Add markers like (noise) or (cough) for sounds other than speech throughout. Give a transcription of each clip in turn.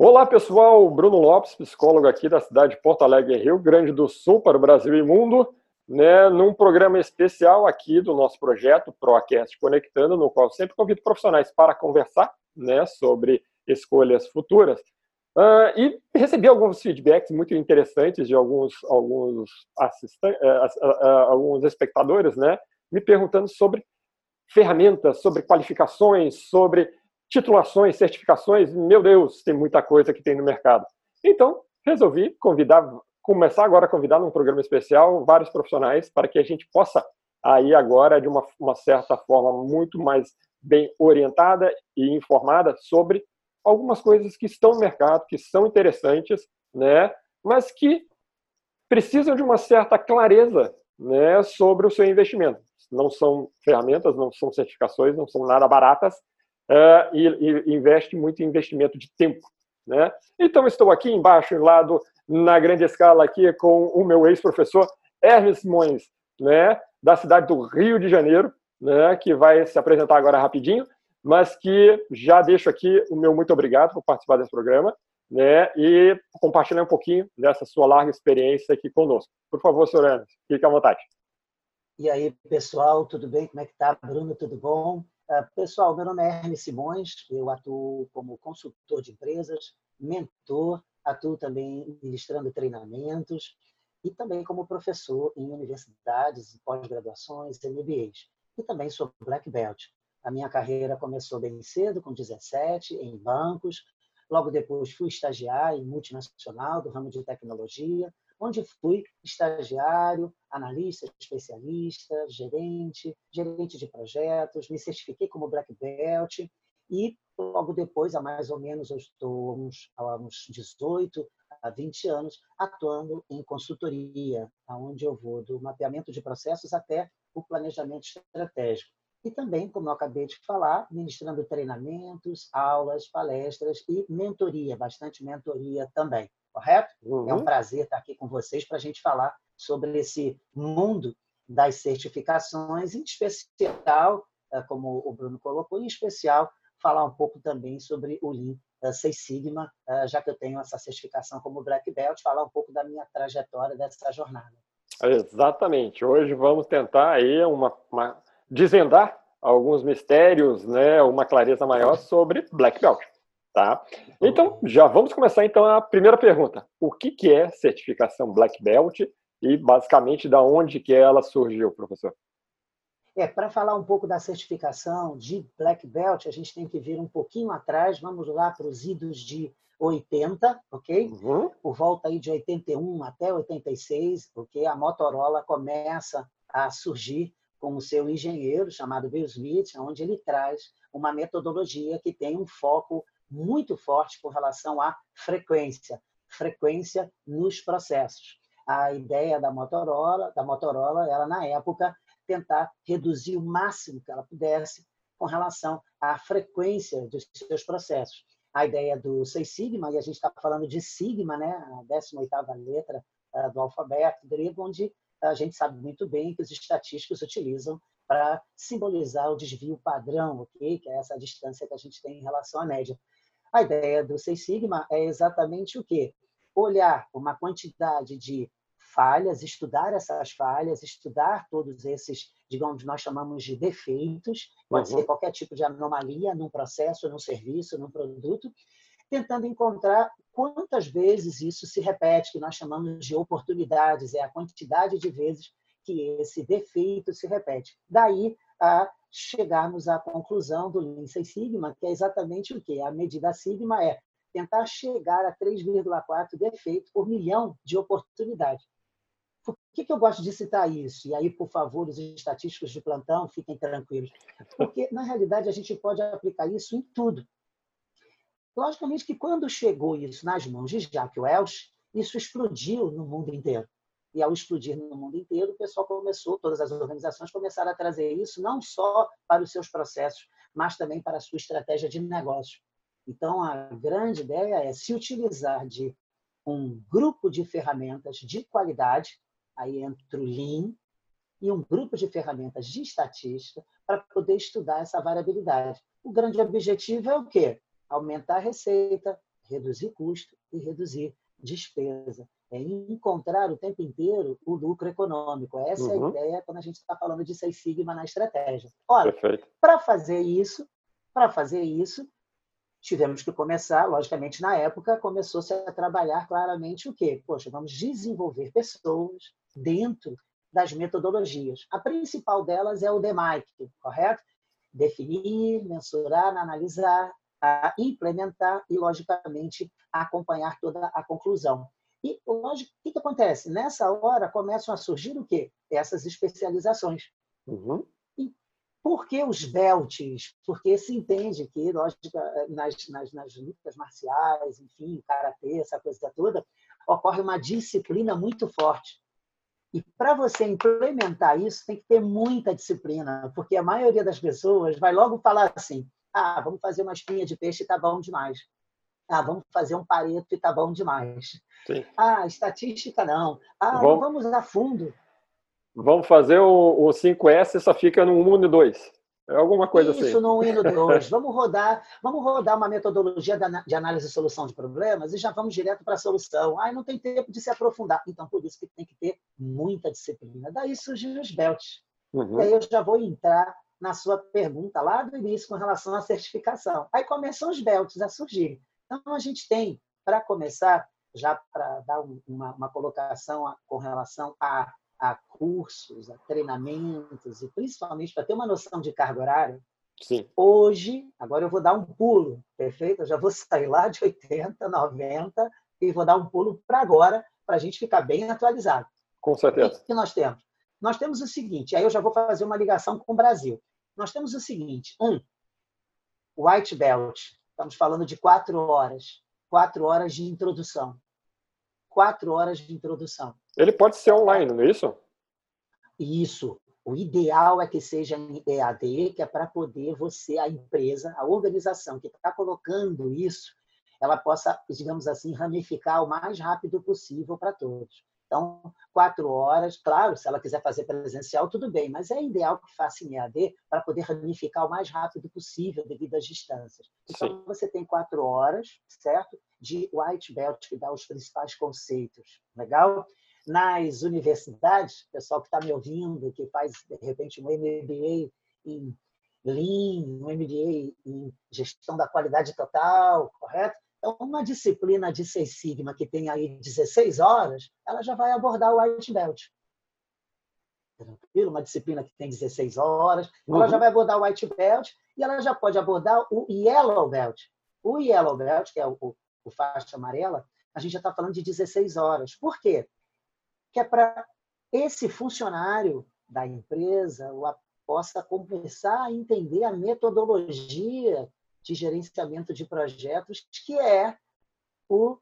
Olá, pessoal. Bruno Lopes, psicólogo aqui da cidade de Porto Alegre, Rio Grande do Sul, para o Brasil e Mundo, né, num programa especial aqui do nosso projeto ProCast Conectando, no qual sempre convido profissionais para conversar né, sobre escolhas futuras. Uh, e recebi alguns feedbacks muito interessantes de alguns, alguns, assistentes, uh, uh, alguns espectadores, né, me perguntando sobre ferramentas, sobre qualificações, sobre titulações, certificações, meu Deus, tem muita coisa que tem no mercado. Então, resolvi convidar, começar agora a convidar num programa especial vários profissionais para que a gente possa aí agora de uma, uma certa forma muito mais bem orientada e informada sobre algumas coisas que estão no mercado, que são interessantes, né, mas que precisam de uma certa clareza, né, sobre o seu investimento. Não são ferramentas, não são certificações, não são nada baratas, uh, e, e, investe muito em investimento de tempo. Né? Então, estou aqui embaixo, lado, na grande escala, aqui com o meu ex-professor Hermes Simões, né, da cidade do Rio de Janeiro, né, que vai se apresentar agora rapidinho, mas que já deixo aqui o meu muito obrigado por participar desse programa né, e compartilhar um pouquinho dessa sua larga experiência aqui conosco. Por favor, senhor Hermes, fique à vontade. E aí, pessoal, tudo bem? Como é que tá? Bruno, tudo bom? Ah, pessoal, meu nome é Hermes Simões, eu atuo como consultor de empresas, mentor, atuo também ministrando treinamentos e também como professor em universidades, pós-graduações, MBAs. E também sou Black Belt. A minha carreira começou bem cedo, com 17, em bancos. Logo depois fui estagiário em multinacional do ramo de tecnologia, onde fui estagiário, analista, especialista, gerente, gerente de projetos, me certifiquei como Black Belt e logo depois, há mais ou menos, eu estou uns, há uns 18 a 20 anos atuando em consultoria, onde eu vou do mapeamento de processos até o planejamento estratégico. E também, como eu acabei de falar, ministrando treinamentos, aulas, palestras e mentoria, bastante mentoria também correto? Uhum. É um uhum. prazer estar aqui com vocês para a gente falar sobre esse mundo das certificações, em especial, eh, como o Bruno colocou, em especial, falar um pouco também sobre o Lean eh, Seis Sigma, eh, já que eu tenho essa certificação como Black Belt, falar um pouco da minha trajetória dessa jornada. Exatamente. Hoje vamos tentar aí uma, uma desvendar alguns mistérios, né, uma clareza maior sobre Black Belt. Tá? Então, já vamos começar então a primeira pergunta. O que, que é certificação Black Belt e basicamente da onde que ela surgiu, professor? É, para falar um pouco da certificação de Black Belt, a gente tem que vir um pouquinho atrás, vamos lá para os idos de 80, ok? Uhum. Por volta aí de 81 até 86, ok? A Motorola começa a surgir com o seu engenheiro chamado Bill Smith, onde ele traz uma metodologia que tem um foco muito forte com relação à frequência, frequência nos processos. A ideia da Motorola, da Motorola, era na época tentar reduzir o máximo que ela pudesse com relação à frequência dos seus processos. A ideia do Seis Sigma, e a gente está falando de Sigma, né, a 18ª letra uh, do alfabeto grego, onde a gente sabe muito bem que os estatísticos utilizam para simbolizar o desvio padrão, ok? que é essa distância que a gente tem em relação à média. A ideia do Seis Sigma é exatamente o quê? Olhar uma quantidade de falhas, estudar essas falhas, estudar todos esses, digamos, nós chamamos de defeitos, pode uhum. ser qualquer tipo de anomalia num processo, num serviço, num produto, tentando encontrar quantas vezes isso se repete, que nós chamamos de oportunidades, é a quantidade de vezes que esse defeito se repete. Daí a chegarmos à conclusão do Lean Six Sigma, que é exatamente o quê? A medida sigma é tentar chegar a 3,4 defeitos por milhão de oportunidades. Por que, que eu gosto de citar isso? E aí, por favor, os estatísticos de plantão, fiquem tranquilos. Porque, na realidade, a gente pode aplicar isso em tudo. Logicamente que quando chegou isso nas mãos de Jack Welch, isso explodiu no mundo inteiro. E ao explodir no mundo inteiro, o pessoal começou, todas as organizações começaram a trazer isso não só para os seus processos, mas também para a sua estratégia de negócio. Então, a grande ideia é se utilizar de um grupo de ferramentas de qualidade, aí entra o Lean, e um grupo de ferramentas de estatística para poder estudar essa variabilidade. O grande objetivo é o quê? Aumentar a receita, reduzir custo e reduzir despesa. É encontrar o tempo inteiro o lucro econômico. Essa uhum. é a uhum. ideia quando a gente está falando de Seis Sigma na estratégia. Olha, para fazer isso, para fazer isso, tivemos que começar, logicamente, na época, começou-se a trabalhar claramente o quê? Poxa, vamos desenvolver pessoas dentro das metodologias. A principal delas é o DMAIC, correto? Definir, mensurar, analisar, implementar e, logicamente, acompanhar toda a conclusão. E, lógico, o que, que acontece? Nessa hora começam a surgir o quê? Essas especializações. Uhum. Por que os belts? Porque se entende que, lógico, nas, nas, nas lutas marciais, enfim, karatê, essa coisa toda, ocorre uma disciplina muito forte. E para você implementar isso, tem que ter muita disciplina, porque a maioria das pessoas vai logo falar assim: ah, vamos fazer uma espinha de peixe e tá bom demais. Ah, vamos fazer um pareto e tá bom demais. Sim. Ah, estatística não. Ah, vamos, vamos a fundo. Vamos fazer o, o 5S só fica no 1 e 2. É alguma coisa Isso, assim. Isso no 1 e no 2. (laughs) vamos rodar, vamos rodar uma metodologia de análise e solução de problemas e já vamos direto para a solução. Ah, não tem tempo de se aprofundar. Então, por isso que tem que ter muita disciplina. Daí surgem os belts. Uhum. E aí eu já vou entrar na sua pergunta lá do início com relação à certificação. Aí começam os belts a surgir. Então, a gente tem, para começar, já para dar uma, uma colocação com relação a a cursos, a treinamentos e principalmente para ter uma noção de carga horária. Sim. Hoje, agora eu vou dar um pulo, perfeito? Eu já vou (laughs) sair lá de 80, 90 e vou dar um pulo para agora, para a gente ficar bem atualizado. Com certeza. O que nós temos? Nós temos o seguinte, aí eu já vou fazer uma ligação com o Brasil. Nós temos o seguinte: um, white belt, estamos falando de quatro horas, quatro horas de introdução quatro horas de introdução. Ele pode ser online, não é isso? Isso. O ideal é que seja em EAD, que é para poder você, a empresa, a organização que está colocando isso, ela possa, digamos assim, ramificar o mais rápido possível para todos. Então, quatro horas, claro, se ela quiser fazer presencial, tudo bem, mas é ideal que faça em EAD para poder ramificar o mais rápido possível devido às distâncias. Então, Sim. você tem quatro horas, certo? De white belt, que dá os principais conceitos. Legal? Nas universidades, pessoal que está me ouvindo, que faz, de repente, um MBA em Lean, um MBA em gestão da qualidade total, correto? Então, uma disciplina de Seis Sigma que tem aí 16 horas, ela já vai abordar o White Belt. Tranquilo? Uma disciplina que tem 16 horas, uhum. ela já vai abordar o White Belt e ela já pode abordar o Yellow Belt. O Yellow Belt, que é o, o faixa amarela, a gente já está falando de 16 horas. Por quê? Que é para esse funcionário da empresa possa começar a entender a metodologia de gerenciamento de projetos, que é o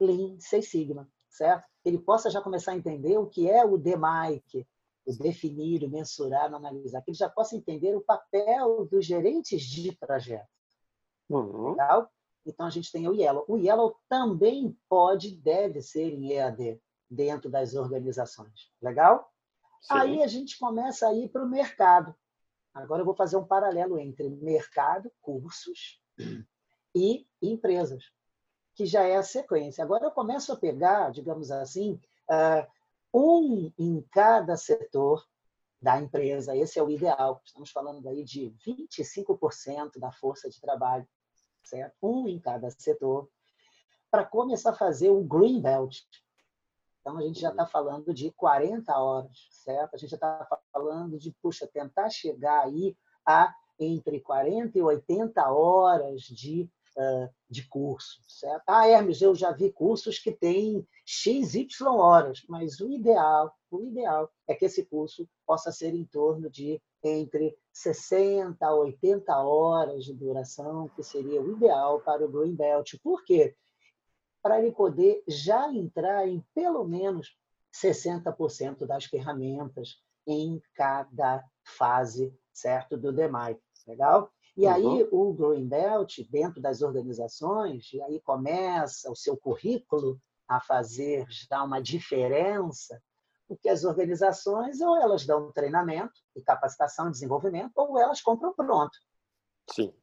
Lean Six Sigma, certo? Ele possa já começar a entender o que é o DMAIC, o definir, o mensurar, o analisar, que ele já possa entender o papel dos gerentes de projeto. Uhum. Legal? Então, a gente tem o Yellow. O Yellow também pode, deve ser em EAD, dentro das organizações. Legal? Sim. Aí a gente começa a ir para o mercado. Agora eu vou fazer um paralelo entre mercado, cursos (clears throat) e empresas, que já é a sequência. Agora eu começo a pegar, digamos assim, ah, um em cada setor da empresa. Esse é o ideal. Estamos falando aí de 25% da força de trabalho, certo? Um em cada setor, para começar a fazer o Green Belt, então, a gente já está falando de 40 horas, certo? A gente já está falando de, puxa, tentar chegar aí a entre 40 e 80 horas de, uh, de curso, certo? Ah, Hermes, eu já vi cursos que têm XY horas, mas o ideal, o ideal é que esse curso possa ser em torno de entre 60 a 80 horas de duração, que seria o ideal para o Green Belt. Por quê? Para ele poder já entrar em pelo menos 60% das ferramentas em cada fase, certo, do DMAI. Legal? E uhum. aí o Green Belt, dentro das organizações, e aí começa o seu currículo a fazer já uma diferença, porque as organizações ou elas dão treinamento e capacitação desenvolvimento, ou elas compram pronto. Sim.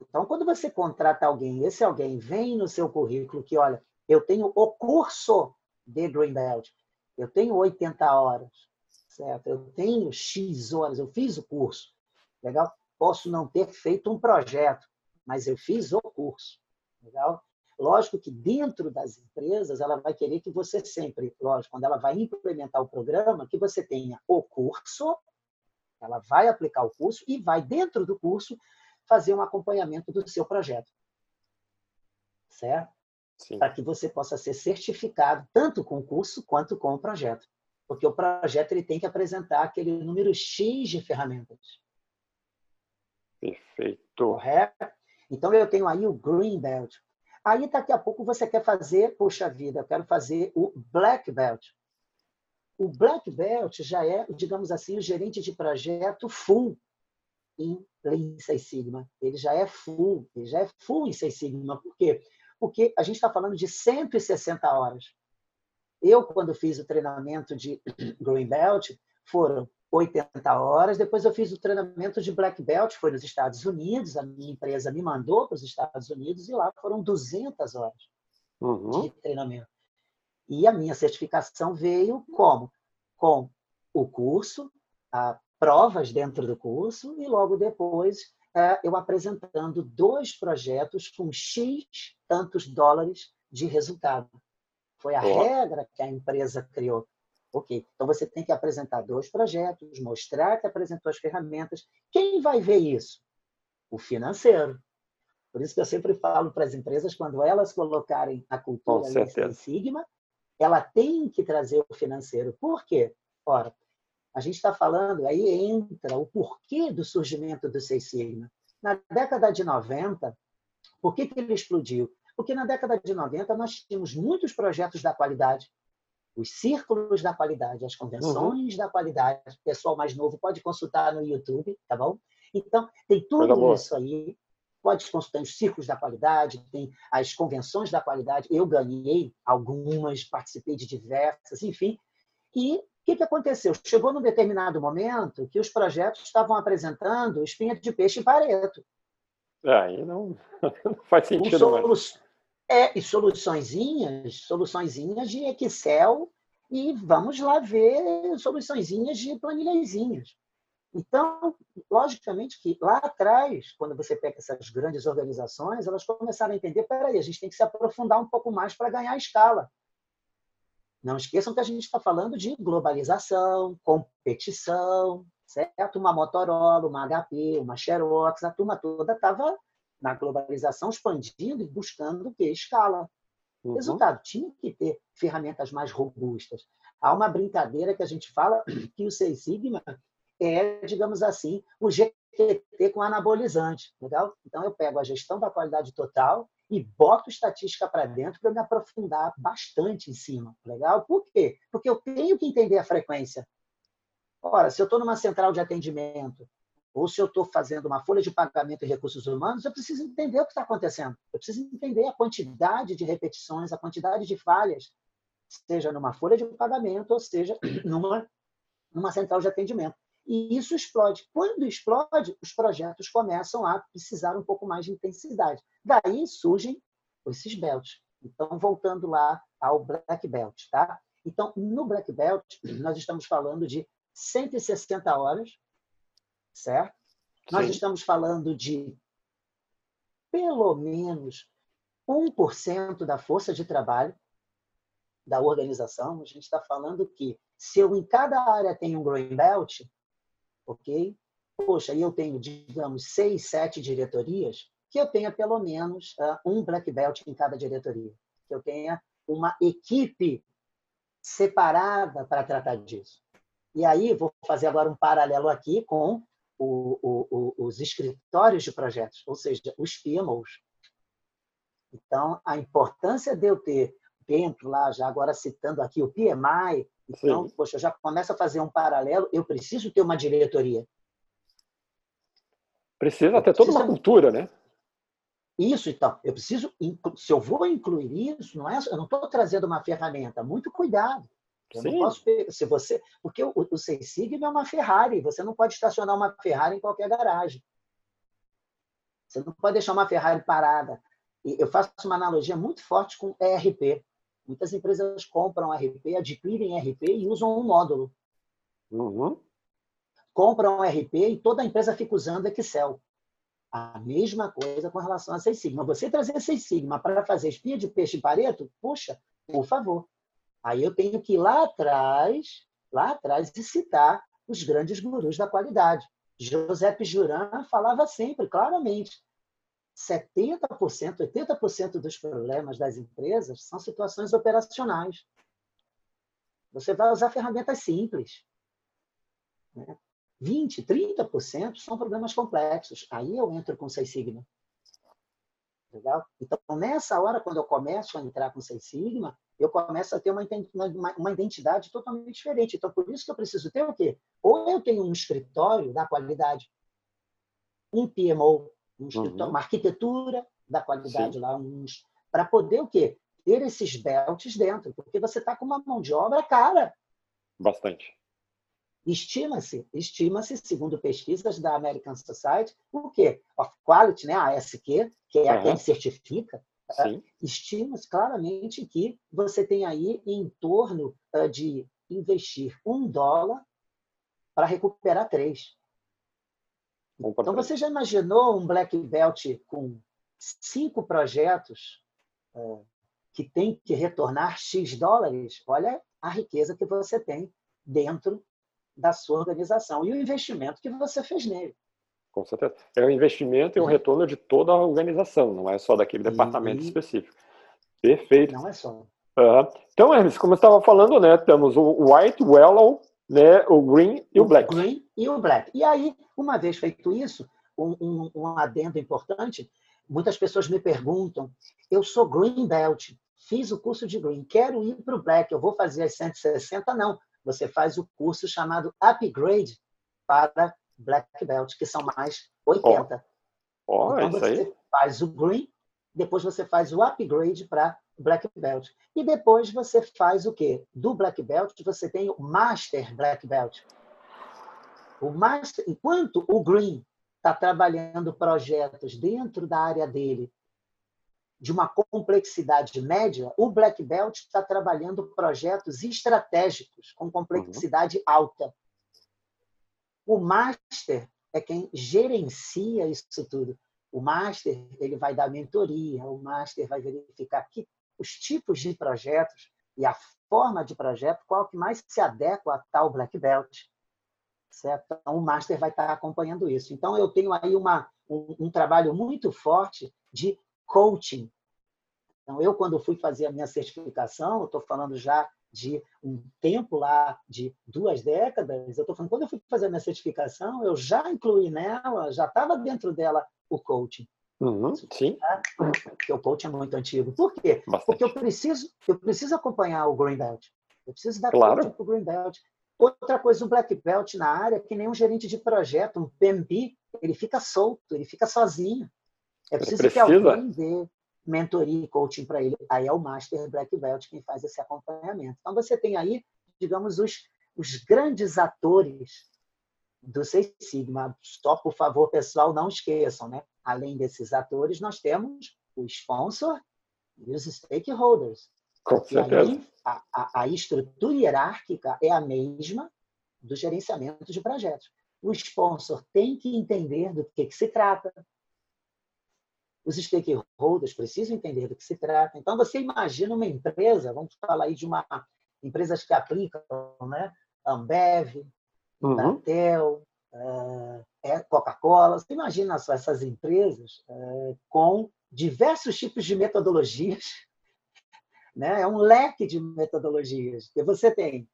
Então, quando você contrata alguém, esse alguém vem no seu currículo que, olha, eu tenho o curso de Greenbelt, eu tenho 80 horas, certo? Eu tenho X horas, eu fiz o curso, legal? Posso não ter feito um projeto, mas eu fiz o curso, legal? Lógico que dentro das empresas, ela vai querer que você sempre, lógico, quando ela vai implementar o programa, que você tenha o curso, ela vai aplicar o curso e vai, dentro do curso, fazer um acompanhamento do seu projeto. Certo? Para que você possa ser certificado tanto com o curso quanto com o projeto. Porque o projeto ele tem que apresentar aquele número X de ferramentas. Perfeito. Correto? Então, eu tenho aí o Green Belt. Aí, daqui a pouco, você quer fazer, puxa vida, eu quero fazer o Black Belt. O Black Belt já é, digamos assim, o gerente de projeto full em Lean Six Sigma. Ele já é full, ele já é full em Six Sigma. Por quê? Porque a gente está falando de 160 horas. Eu, quando fiz o treinamento de (clears throat) Green Belt, foram 80 horas. Depois eu fiz o treinamento de Black Belt, foi nos Estados Unidos. A minha empresa me mandou para os Estados Unidos e lá foram 200 horas uhum. de treinamento. E a minha certificação veio como? Com o curso, a provas dentro do curso e logo depois é, eu apresentando dois projetos com X tantos dólares de resultado. Foi a regra que a empresa criou. Ok, então você tem que apresentar dois projetos, mostrar que apresentou as ferramentas. Quem vai ver isso? O financeiro. Por isso que eu sempre falo para as empresas, quando elas colocarem a cultura em Sigma, ela tem que trazer o financeiro. Por quê? Ora, a gente está falando, aí entra o porquê do surgimento do Seis Sigma. Na década de 90, por que, que ele explodiu? Porque na década de 90 nós tínhamos muitos projetos da qualidade, os círculos da qualidade, as convenções uhum. da qualidade. O pessoal mais novo pode consultar no YouTube, tá bom? Então, tem tudo isso aí. Pode consultar os círculos da qualidade, tem as convenções da qualidade. Eu ganhei algumas, participei de diversas, enfim. E que, que aconteceu? Chegou num determinado momento que os projetos estavam apresentando espinha de peixe em pareto. É, aí não, (laughs) não faz sentido. Solu é, e soluçõezinhas, soluçõezinhas de Excel e vamos lá ver soluçõezinhas de planilhazinhas. Então, logicamente que lá atrás, quando você pega essas grandes organizações, elas começaram a entender, peraí, a gente tem que se aprofundar um pouco mais para ganhar escala. Não esqueçam que a gente está falando de globalização, competição, certo? Uma Motorola, uma HP, uma Xerox, a turma toda estava na globalização, expandindo e buscando o que? Escala. Uhum. Resultado, tinha que ter ferramentas mais robustas. Há uma brincadeira que a gente fala (clears throat) que o Seis Sigma é, digamos assim, o GTT com anabolizante. Legal? Então, eu pego a gestão da qualidade total e boto estatística para dentro para me aprofundar bastante em cima. Legal? Por quê? Porque eu tenho que entender a frequência. Ora, se eu estou numa central de atendimento ou se eu estou fazendo uma folha de pagamento em recursos humanos, eu preciso entender o que está acontecendo. Eu preciso entender a quantidade de repetições, a quantidade de falhas, seja numa folha de pagamento ou seja (clears throat) numa, numa central de atendimento. E isso explode. Quando explode, os projetos começam a precisar um pouco mais de intensidade. Daí surgem esses belts. Então, voltando lá ao Black Belt, tá? Então, no Black Belt, nós estamos falando de 160 horas certo? Sim. Nós estamos falando de pelo menos 1% da força de trabalho da organização. A gente está falando que se eu em cada área tenho um green belt, ok? Poxa, eu tenho, digamos, seis, sete diretorias, que eu tenha pelo menos uh, um black belt em cada diretoria, que eu tenha uma equipe separada para tratar disso. E aí, vou fazer agora um paralelo aqui com o, o, os escritórios de projetos, ou seja, os PMOs. Então, a importância de eu ter dentro lá, já agora citando aqui o PMI, então, poxa, eu já começo a fazer um paralelo, eu preciso ter uma diretoria. Precisa ter toda uma cultura, né? Isso, então. Eu preciso, se eu vou incluir isso, não é, eu não estou trazendo uma ferramenta, muito cuidado. Eu Sim. não posso se você, porque o, o Seis Sigma é uma Ferrari, você não pode estacionar uma Ferrari em qualquer garagem. Você não pode deixar uma Ferrari parada. Eu faço uma analogia muito forte com ERP. Muitas empresas compram RP, adquirem RP e usam um módulo. Uhum. Compram RP e toda a empresa fica usando Excel. A mesma coisa com relação a Seis Sigma. Você trazer Seis Sigma para fazer espinha de peixe em pareto, puxa, por favor. Aí eu tenho que ir lá atrás, lá atrás, e citar os grandes gurus da qualidade. José Juran falava sempre, claramente, 70%, 80% dos problemas das empresas são situações operacionais. Você vai usar ferramentas simples. Né? 20%, 30% são problemas complexos. Aí eu entro com Seis Sigma. Legal? Então, nessa hora, quando eu começo a entrar com Seis Sigma, eu começo a ter uma, uma identidade totalmente diferente. Então, por isso que eu preciso ter o quê? Ou eu tenho um escritório da qualidade, um PMO, um escritório, uhum. uma arquitetura da qualidade Sim. lá, uns, para poder o quê? Ter esses belts dentro, porque você está com uma mão de obra cara. Bastante. Estima-se, estima-se, segundo pesquisas da American Society, o quê? Of Quality, né? a ASQ, que é uhum. quem certifica, é, estima-se claramente que você tem aí em torno uh, de investir um dólar para recuperar três. Então, você já imaginou um black belt com cinco projetos uh, que tem que retornar X dólares? Olha a riqueza que você tem dentro da sua organização e o investimento que você fez nele. Com certeza. É um investimento e um retorno de toda a organização, não é só daquele departamento específico. Perfeito. Não é só. Uhum. Então, Hermes, como eu estava falando, né, temos o white, o yellow, né, o green e o, o black. Green e o black. E aí, uma vez feito isso, um, um, um adendo importante, muitas pessoas me perguntam, eu sou green belt, fiz o curso de green, quero ir para o black, eu vou fazer as 160? Não, você faz o curso chamado upgrade para black belt, que são mais 80. Oh. Oh, então, você aí. faz o green, depois você faz o upgrade para Black Belt. E depois você faz o quê? Do Black Belt, você tem o Master Black Belt. O Master, enquanto o Green está trabalhando projetos dentro da área dele de uma complexidade média, o Black Belt está trabalhando projetos estratégicos com complexidade uhum. alta. O Master é quem gerencia isso tudo. O Master ele vai dar mentoria, o Master vai verificar que os tipos de projetos e a forma de projeto, qual que mais se adequa a tal black belt. Certo? Então, o master vai estar acompanhando isso. Então, eu tenho aí uma, um, um trabalho muito forte de coaching. Então, eu, quando fui fazer a minha certificação, estou falando já de um tempo lá de duas décadas, eu estou falando, quando eu fui fazer a minha certificação, eu já incluí nela, já estava dentro dela o coaching. Uhum, sim. Porque o coach é muito antigo. Por quê? Bastante. Porque eu preciso, eu preciso acompanhar o Green Belt. Eu preciso dar claro. para o Green Belt. Outra coisa, o Black Belt na área, que nem um gerente de projeto, um PMP, ele fica solto, ele fica sozinho. É preciso que alguém dê mentoria e coaching para ele. Aí é o Master Black Belt quem faz esse acompanhamento. Então, você tem aí, digamos, os, os grandes atores do Seis Sigma. Só, por favor, pessoal, não esqueçam, né? além desses atores, nós temos o sponsor e os stakeholders. Com certeza. Aí, a, a, a estrutura hierárquica é a mesma do gerenciamento de projetos. O sponsor tem que entender do que, que se trata. Os stakeholders precisam entender do que se trata. Então, você imagina uma empresa, vamos falar aí de uma empresas que aplicam, né? Ambev, uhum. Intel, uh, é Coca-Cola. Você imagina só essas empresas é, com diversos tipos de metodologias, né? é um leque de metodologias. E você tem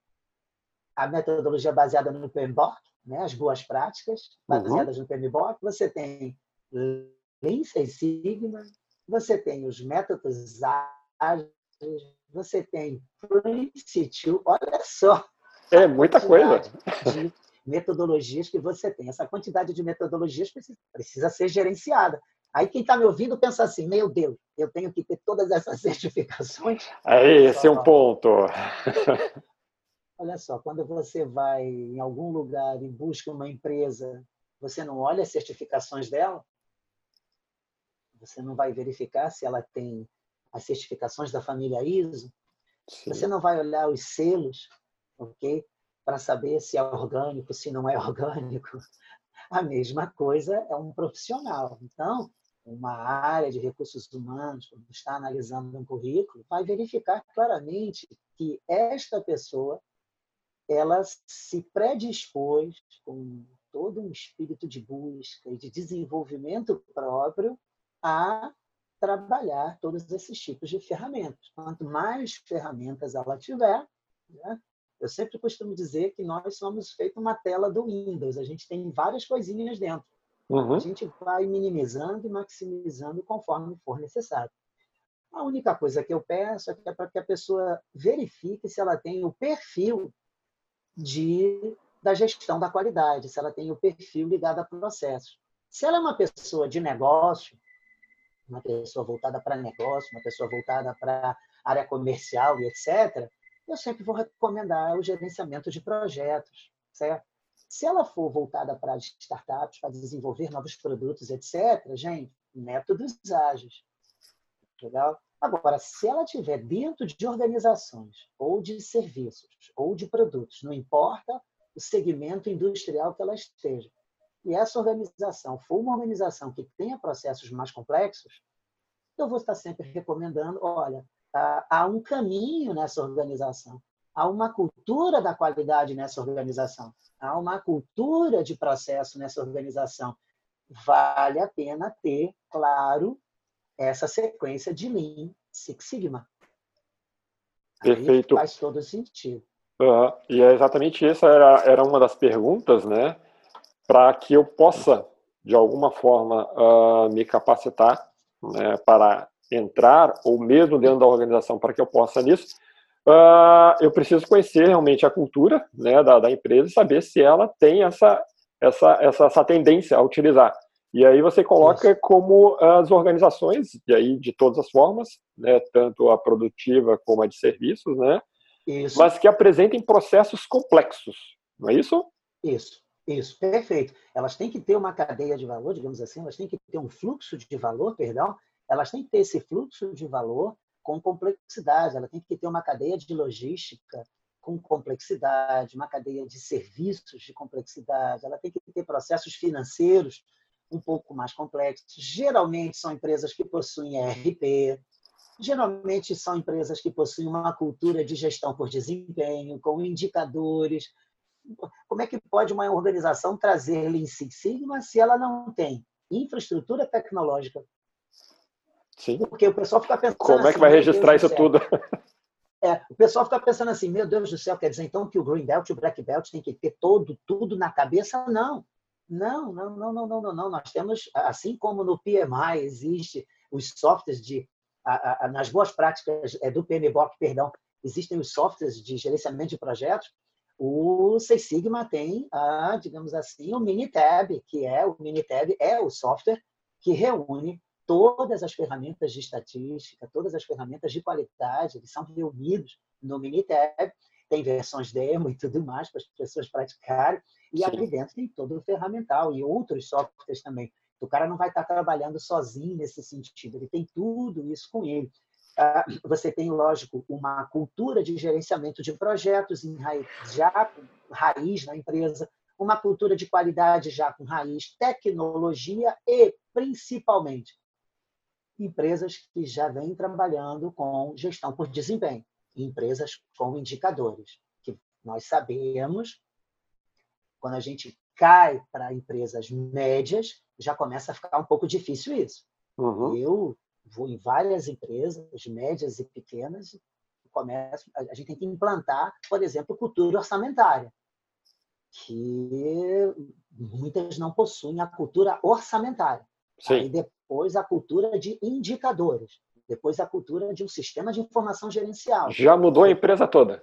a metodologia baseada no PMBOK, né? as boas práticas baseadas uhum. no PMBOK, você tem Lean Six Sigma, você tem os métodos ágeis, você tem Prince 2, olha só. É muita coisa. De (laughs) metodologias que você tem. Essa quantidade de metodologias precisa, precisa ser gerenciada. Aí quem está me ouvindo pensa assim, meu Deus, eu tenho que ter todas essas (laughs) certificações. Aí, esse é um ponto. (laughs) Olha só, quando você vai em algum lugar e busca uma empresa, você não olha as certificações dela? você não vai verificar se ela tem as certificações da família ISO, Sim. você não vai olhar os selos, ok? Para saber se é orgânico, se não é (laughs) orgânico. A mesma coisa é um profissional. Então, uma área de recursos humanos, quando está analisando um currículo, vai verificar claramente que esta pessoa ela se predispôs com todo um espírito de busca e de desenvolvimento próprio a trabalhar todos esses tipos de ferramentas. Quanto mais ferramentas ela tiver, né? Eu sempre costumo dizer que nós somos feito uma tela do Windows, a gente tem várias coisinhas dentro. Uhum. A gente vai minimizando e maximizando conforme for necessário. A única coisa que eu peço é, é para que a pessoa verifique se ela tem o perfil de, da gestão da qualidade, se ela tem o perfil ligado a processos. Se ela é uma pessoa de negócio, uma pessoa voltada para negócio, uma pessoa voltada para área comercial e etc., eu sempre vou recomendar o gerenciamento de projetos, certo? Se ela for voltada para startups, para desenvolver novos produtos, etc., gente, métodos ágeis. Legal? Agora, se ela estiver dentro de organizações, ou de serviços, ou de produtos, não importa o segmento industrial que ela esteja, e essa organização for uma organização que tenha processos mais complexos, eu vou estar sempre recomendando, olha, há um caminho nessa organização, há uma cultura da qualidade nessa organização, há uma cultura de processo nessa organização. Vale a pena ter, claro, essa sequência de Lean Six Sigma. Perfeito. Aí faz todo sentido. Uhum. E é exatamente essa era, era uma das perguntas, né? para que eu possa, de alguma forma, uh, me capacitar né, para entrar, ou mesmo dentro da organização, para que eu possa nisso, uh, eu preciso conhecer realmente a cultura né, da, da, empresa e saber se ela tem essa, essa, essa, essa tendência a utilizar. E aí você coloca Isso. como as organizações, e aí de todas as formas, né, tanto a produtiva como a de serviços, né, isso. mas que apresentem processos complexos, não é isso? Isso. Isso, perfeito. Elas têm que ter uma cadeia de valor, digamos assim, elas têm que ter um fluxo de valor, perdão, elas têm que ter esse fluxo de valor com complexidade, ela tem que ter uma cadeia de logística com complexidade, uma cadeia de serviços de complexidade, ela tem que ter processos financeiros um pouco mais complexos. Geralmente são empresas que possuem ERP, geralmente são empresas que possuem uma cultura de gestão por desempenho, com indicadores, como é que pode uma organização trazer Lean Six Sigma se ela não tem infraestrutura tecnológica? Sim. Porque o pessoal fica pensando. Como assim, é que vai registrar isso tudo? (laughs) É, o pessoal fica pensando assim, meu Deus do céu, quer dizer então que o Green Belt e o Black Belt tem que ter todo, tudo na cabeça? Não. Não, não, não, não, não, não, não. Nós temos, assim como no PMI existe os softwares de, a, a, nas boas práticas é, do PMBOK, perdão, existem os softwares de gerenciamento de projetos, o Six Sigma tem, a, digamos assim, o Minitab, que é o Minitab é o software que reúne todas as ferramentas de estatística, todas as ferramentas de qualidade, eles são reunidos no Minitab. Tem versões demo e tudo mais para as pessoas praticarem. E Sim. ali dentro tem todo o ferramental e outros softwares também. O cara não vai estar trabalhando sozinho nesse sentido, ele tem tudo isso com ele. Ah, você tem, lógico, uma cultura de gerenciamento de projetos já com raiz na empresa, uma cultura de qualidade já com raiz, tecnologia e, principalmente, empresas que já vêm trabalhando com gestão por desempenho, empresas com indicadores, que nós sabemos, quando a gente cai para empresas médias, já começa a ficar um pouco difícil isso. Uhum. Eu vou em várias empresas, médias e pequenas, começo, a gente tem que implantar, por exemplo, cultura orçamentária, que muitas não possuem a cultura orçamentária. Sim. Aí depois a cultura de indicadores, depois a cultura de um sistema de informação gerencial. Já mudou a empresa toda.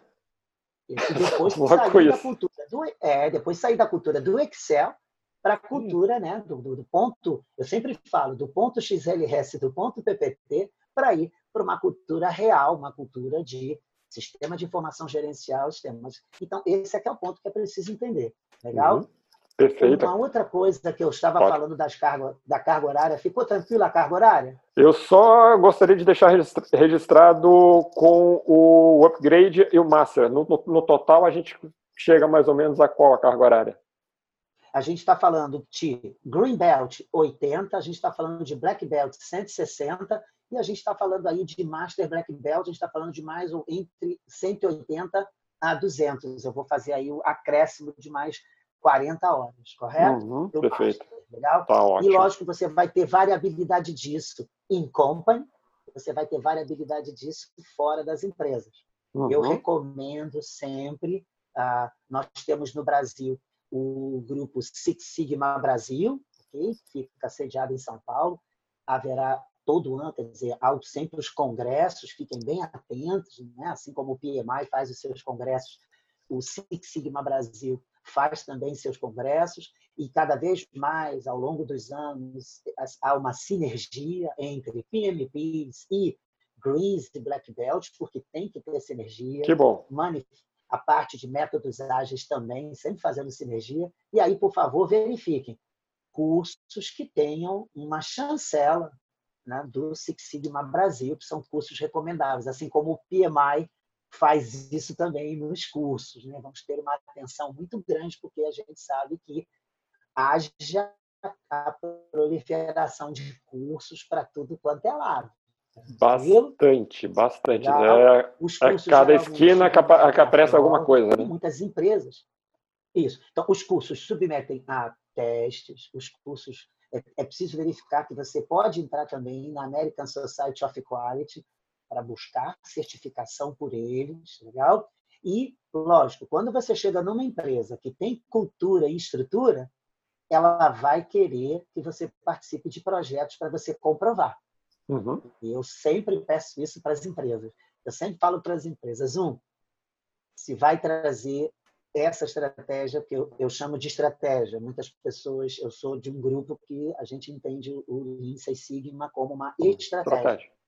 E depois (laughs) sair da cultura do, é, depois sair da cultura do Excel para a cultura né, do, do, ponto, eu sempre falo, do ponto XLS, do ponto PPT, para ir para uma cultura real, uma cultura de sistema de informação gerencial, sistemas. Então, esse é que é o ponto que é preciso entender. Legal? Uhum. Perfeito. Uma outra coisa que eu estava Pode. falando das carga, da carga horária, ficou tranquila a carga horária? Eu só gostaria de deixar registrado com o upgrade e o master. No, no, no total, a gente chega mais ou menos a qual a carga horária? A gente está falando de Green Belt 80, a gente está falando de Black Belt 160 e a gente está falando aí de Master Black Belt, a gente está falando de mais entre 180 a 200. Eu vou fazer aí o acréscimo de mais 40 horas, correto? Uhum, perfeito. Master, legal? Tá ótimo. E lógico, você vai ter variabilidade disso em company, você vai ter variabilidade disso fora das empresas. Uhum. Eu recomendo sempre, uh, nós temos no Brasil o grupo Six Sigma Brasil, okay? fica sediado em São Paulo. Haverá todo ano, quer dizer, há sempre os congressos, fiquem bem atentos, né? assim como o PMI faz os seus congressos, o Six Sigma Brasil faz também seus congressos e cada vez mais, ao longo dos anos, há uma sinergia entre PMPs e Greens e Black Belt, porque tem que ter sinergia. Que bom. A parte de métodos ágeis também, sempre fazendo sinergia. E aí, por favor, verifiquem cursos que tenham uma chancela né, do Six Sigma Brasil, que são cursos recomendáveis, assim como o PMI faz isso também nos cursos. Né? Vamos ter uma atenção muito grande, porque a gente sabe que haja a proliferação de cursos para tudo quanto é lado. Bastante, bastante. É, Os é cada esquina aparece alguma coisa. Né? Muitas empresas. Isso. Então, os cursos submetem a testes, os cursos. É, é preciso verificar que você pode entrar também na American Society of Quality para buscar certificação por eles, legal? E, lógico, quando você chega numa empresa que tem cultura e estrutura, ela vai querer que você participe de projetos para você comprovar. Uhum. E eu sempre peço isso para as empresas. Eu sempre falo para as empresas: um, se vai trazer essa estratégia, que eu, eu chamo de estratégia. Muitas pessoas, eu sou de um grupo que a gente entende o Lean Six Sigma como uma estratégia. estratégia.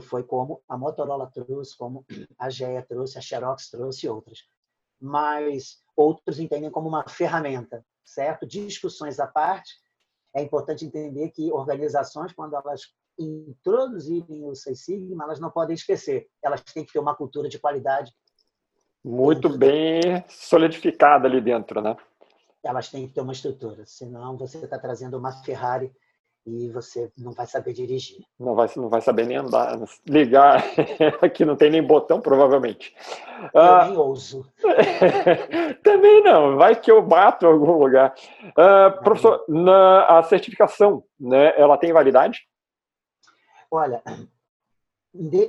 Foi como a Motorola trouxe, como a GE trouxe, a Xerox trouxe e outras. Mas outros entendem como uma ferramenta, certo? Discussões à parte, é importante entender que organizações, quando elas introduzirem o Seis Sigma, elas não podem esquecer. Elas têm que ter uma cultura de qualidade. Muito bem solidificada ali dentro, né? Elas têm que ter uma estrutura, senão você está trazendo uma Ferrari e você não vai saber dirigir. Não vai, não vai saber nem andar, ligar, (laughs) aqui não tem nem botão, provavelmente. Eu ah, nem ouso. (laughs) Também não, vai que eu bato em algum lugar. Ah, professor, na, a certificação, né, ela tem validade? Olha,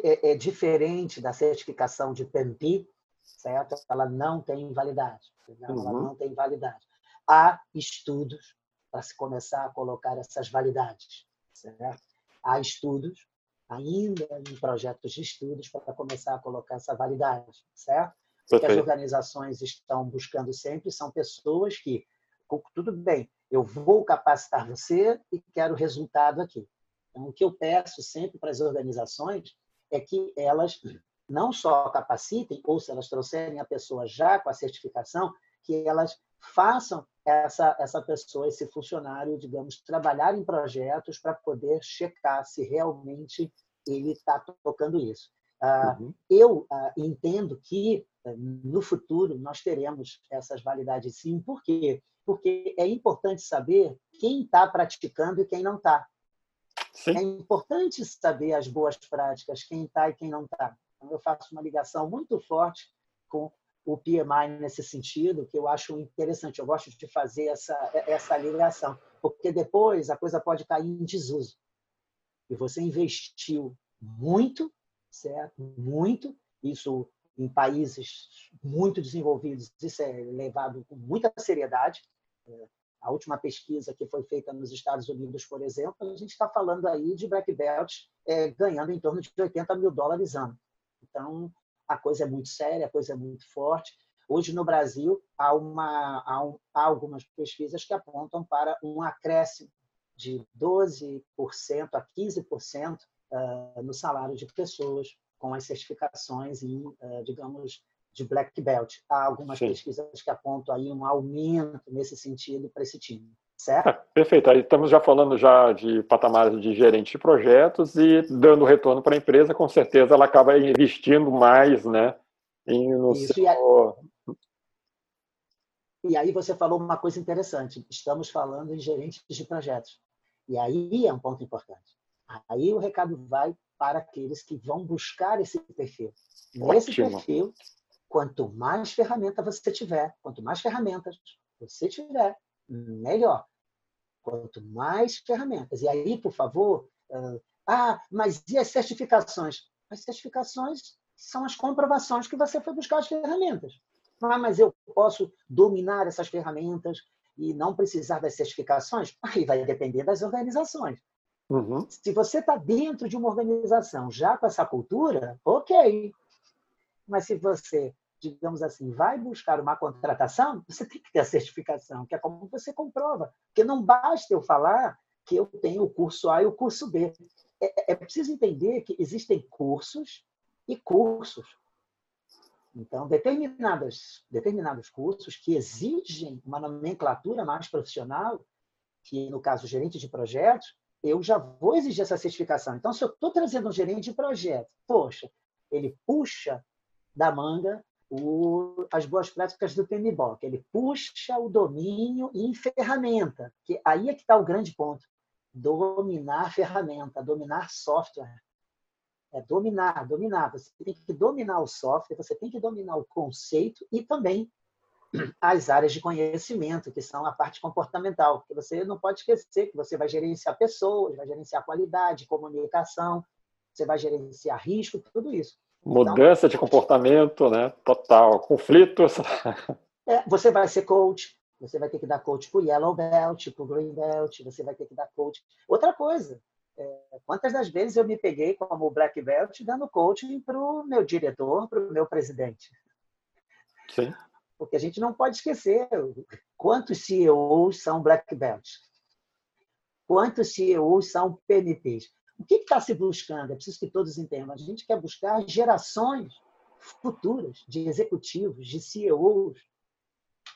é, é diferente da certificação de PMP, certo? Ela não tem validade. Ela uhum. não tem validade. Há estudos para se começar a colocar essas validades, certo? Há estudos, ainda em projetos de estudos, para começar a colocar essa validade, certo? O que as organizações estão buscando sempre são pessoas que, tudo bem, eu vou capacitar você e quero resultado aqui. Então, o que eu peço sempre para as organizações é que elas não só capacitem, ou se elas trouxerem a pessoa já com a certificação, que elas façam essa, essa pessoa, esse funcionário, digamos, trabalhar em projetos para poder checar se realmente ele está tocando isso. Ah, uhum. Eu ah, entendo que eh, no futuro nós teremos essas validades sim. Por quê? Porque é importante saber quem está praticando e quem não está. É importante saber as boas práticas, quem está e quem não está. Então, eu faço uma ligação muito forte com o PMI nesse sentido, que eu acho interessante. Eu gosto de fazer essa, essa ligação, porque depois a coisa pode cair em desuso. E você investiu muito, certo? Muito. Isso em países muito desenvolvidos, isso é levado com muita seriedade a última pesquisa que foi feita nos Estados Unidos, por exemplo, a gente está falando aí de black belts é, ganhando em torno de 80 mil dólares ano. Então, a coisa é muito séria, a coisa é muito forte. Hoje, no Brasil, há, uma, há, um, há algumas pesquisas que apontam para um acréscimo de 12% a 15% uh, no salário de pessoas com as certificações em, uh, digamos, de black belt. Há algumas Sim. pesquisas que apontam aí um aumento nesse sentido para esse time. Certo? É, perfeito. Aí estamos já falando já de patamares de gerente de projetos e dando retorno para a empresa, com certeza ela acaba investindo mais, né, em, no Isso, seu... e, e aí você falou uma coisa interessante. Estamos falando em gerentes de projetos. E aí é um ponto importante. Aí o recado vai para aqueles que vão buscar esse perfil. Nesse Ótimo. perfil, quanto mais ferramenta você tiver, quanto mais ferramentas você tiver, melhor. Quanto mais ferramentas. E aí, por favor, ah, mas e as certificações? As certificações são as comprovações que você foi buscar as ferramentas. Ah, mas eu posso dominar essas ferramentas e não precisar das certificações? Aí vai depender das organizações. Uhum. Se você está dentro de uma organização já com essa cultura, ok. Mas se você, digamos assim, vai buscar uma contratação, você tem que ter a certificação, que é como você comprova. Porque não basta eu falar que eu tenho o curso A e o curso B. É, é preciso entender que existem cursos e cursos. Então, determinadas, determinados cursos que exigem uma nomenclatura mais profissional, que no caso gerente de projetos, eu já vou exigir essa certificação. Então, se eu estou trazendo um gerente de projeto, poxa, ele puxa da manga o, as boas práticas do PMBOK, ele puxa o domínio em ferramenta, que aí é que está o grande ponto. Dominar ferramenta, dominar software. É dominar, dominar. Você tem que dominar o software, você tem que dominar o conceito e também as áreas de conhecimento, que são a parte comportamental, porque você não pode esquecer que você vai gerenciar pessoas, vai gerenciar qualidade, comunicação, você vai gerenciar risco, tudo isso. Mudança então, de comportamento, né? Total, conflitos. É, você vai ser coach, você vai ter que dar coach para o Yellow Belt, para o Green Belt, você vai ter que dar coach. Outra coisa, é, quantas das vezes eu me peguei como Black Belt dando coaching para o meu diretor, para o meu presidente? Sim. Porque a gente não pode esquecer quantos CEOs são Black Belts, quantos CEOs são PMPs. O que está se buscando? É preciso que todos entendam. A gente quer buscar gerações futuras de executivos, de CEOs,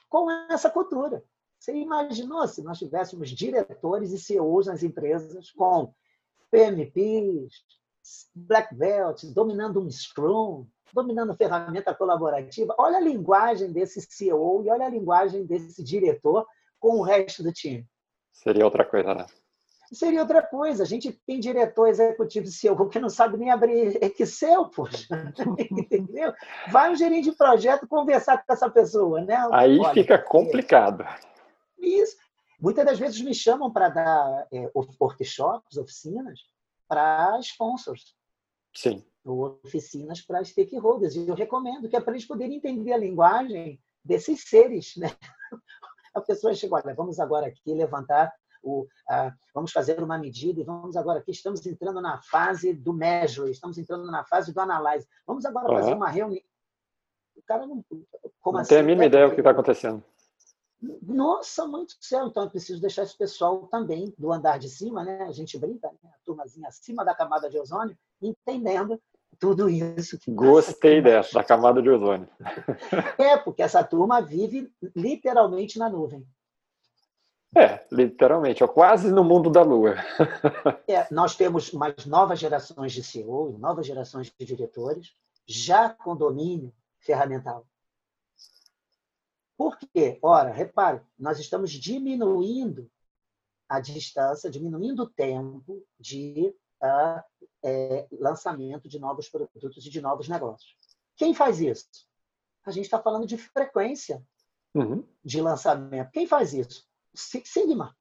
com essa cultura. Você imaginou se nós tivéssemos diretores e CEOs nas empresas com PMPs, Black Belts, dominando um Scrum, dominando ferramenta colaborativa. Olha a linguagem desse CEO e olha a linguagem desse diretor com o resto do time. Seria outra coisa, né? Seria outra coisa. A gente tem diretor executivo CEO que não sabe nem abrir Excel, poxa. (laughs) Entendeu? Vai um gerente de projeto conversar com essa pessoa, né? Aí olha, fica complicado. Isso. Muitas das vezes me chamam para dar é, workshops, oficinas, para sponsors. Sim oficinas para stakeholders. E eu recomendo que é para eles poderem entender a linguagem desses seres. Né? (laughs) A pessoa chega, olha, vamos agora aqui levantar o, vamos fazer uma medida e vamos agora aqui, estamos entrando na fase do measure, estamos entrando na fase do analyze. Vamos agora uhum. fazer uma reunião. O cara não. Como não assim? tem a mínima é, ideia do que está acontecendo. Nossa, muito céu. Então, eu preciso deixar esse pessoal também do andar de cima, né? A gente brinca, né? a turmazinha acima da camada de ozônio, entendendo tudo isso. Gostei dessa, da camada de ozônio. É, porque essa turma vive literalmente na nuvem. É, literalmente, é quase no mundo da lua. (laughs) É, nós temos mais novas gerações de CEO, novas gerações de diretores, já com domínio ferramental. Por quê? Ora, repare, nós estamos diminuindo a distância, diminuindo o tempo de uh, é, lançamento de novos produtos e de novos negócios. Quem faz isso? A gente está falando de frequência uhum. de lançamento. Quem faz isso? Sigma.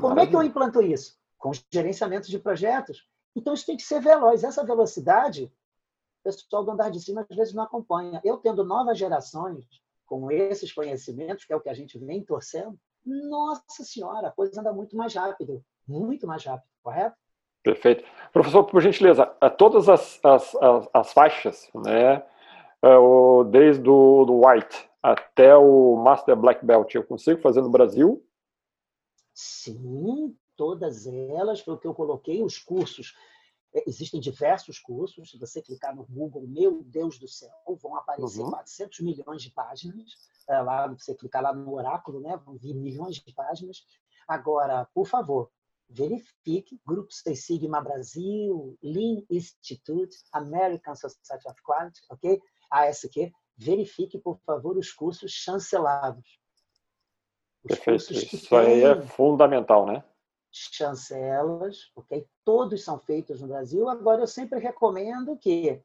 Como é que eu implanto isso? Com gerenciamento de projetos. Então, isso tem que ser veloz. Essa velocidade, o pessoal do andar de cima às vezes não acompanha. Eu tendo novas gerações com esses conhecimentos, que é o que a gente vem torcendo, nossa senhora, a coisa anda muito mais rápido. Muito mais rápido, correto? Perfeito. Professor, por gentileza, todas as, as, as, as faixas, né, é, desde o do White até o Master Black Belt, eu consigo fazer no Brasil? Sim, todas elas, foi o que eu coloquei, os cursos É, existem diversos cursos. Se você clicar no Google, meu Deus do céu, vão aparecer uhum. 400 milhões de páginas. É, lá, você clicar lá no oráculo, né, vão vir milhões de páginas. Agora, por favor, verifique Grupo Six Sigma Brasil, Lean Institute, American Society of Quality, ok? ASQ. Verifique, por favor, os cursos chancelados. Os Perfeito. Isso aí é fundamental, né? chancelas, ok? Todos são feitos no Brasil. Agora, eu sempre recomendo que,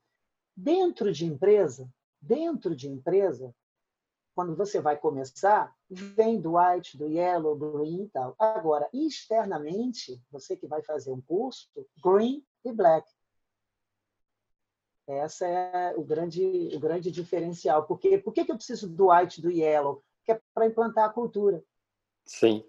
dentro de empresa, dentro de empresa, quando você vai começar, vem do white, do yellow, green e tal. Agora, externamente, você que vai fazer um curso, green e black. Essa é o grande, o grande diferencial. Porque, por que, que eu preciso do white, do yellow? Que é para implantar a cultura. Sim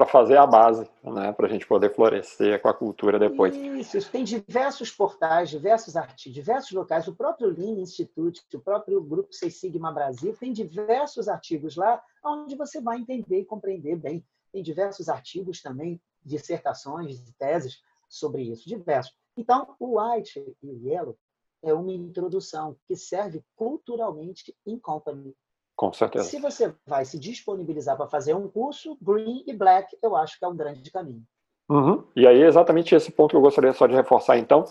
para fazer a base, né, para a gente poder florescer com a cultura depois. Isso, tem diversos portais, diversos artigos, diversos locais. O próprio Lean Institute, o próprio Grupo Seis Sigma Brasil, tem diversos artigos lá onde você vai entender e compreender bem. Tem diversos artigos também, dissertações, teses sobre isso, diversos. Então, o White e o Yellow é uma introdução que serve culturalmente em company. Com certeza. Se você vai se disponibilizar para fazer um curso, green e black, eu acho que é um grande caminho. Uhum. E aí, exatamente esse ponto que eu gostaria só de reforçar, então.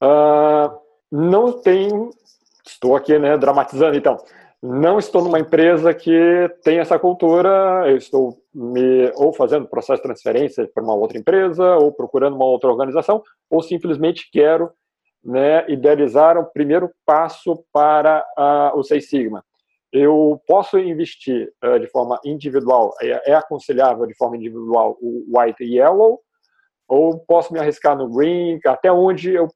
Uh, não tem. Estou aqui, né, dramatizando, então. Não estou numa empresa que tem essa cultura, eu estou me ou fazendo processo de transferência para uma outra empresa, ou procurando uma outra organização, ou simplesmente quero né, idealizar o primeiro passo para uh, o Seis Sigma eu posso investir uh, de forma individual, é, é, aconselhável de forma individual o white e yellow, ou posso me arriscar no green, até onde eu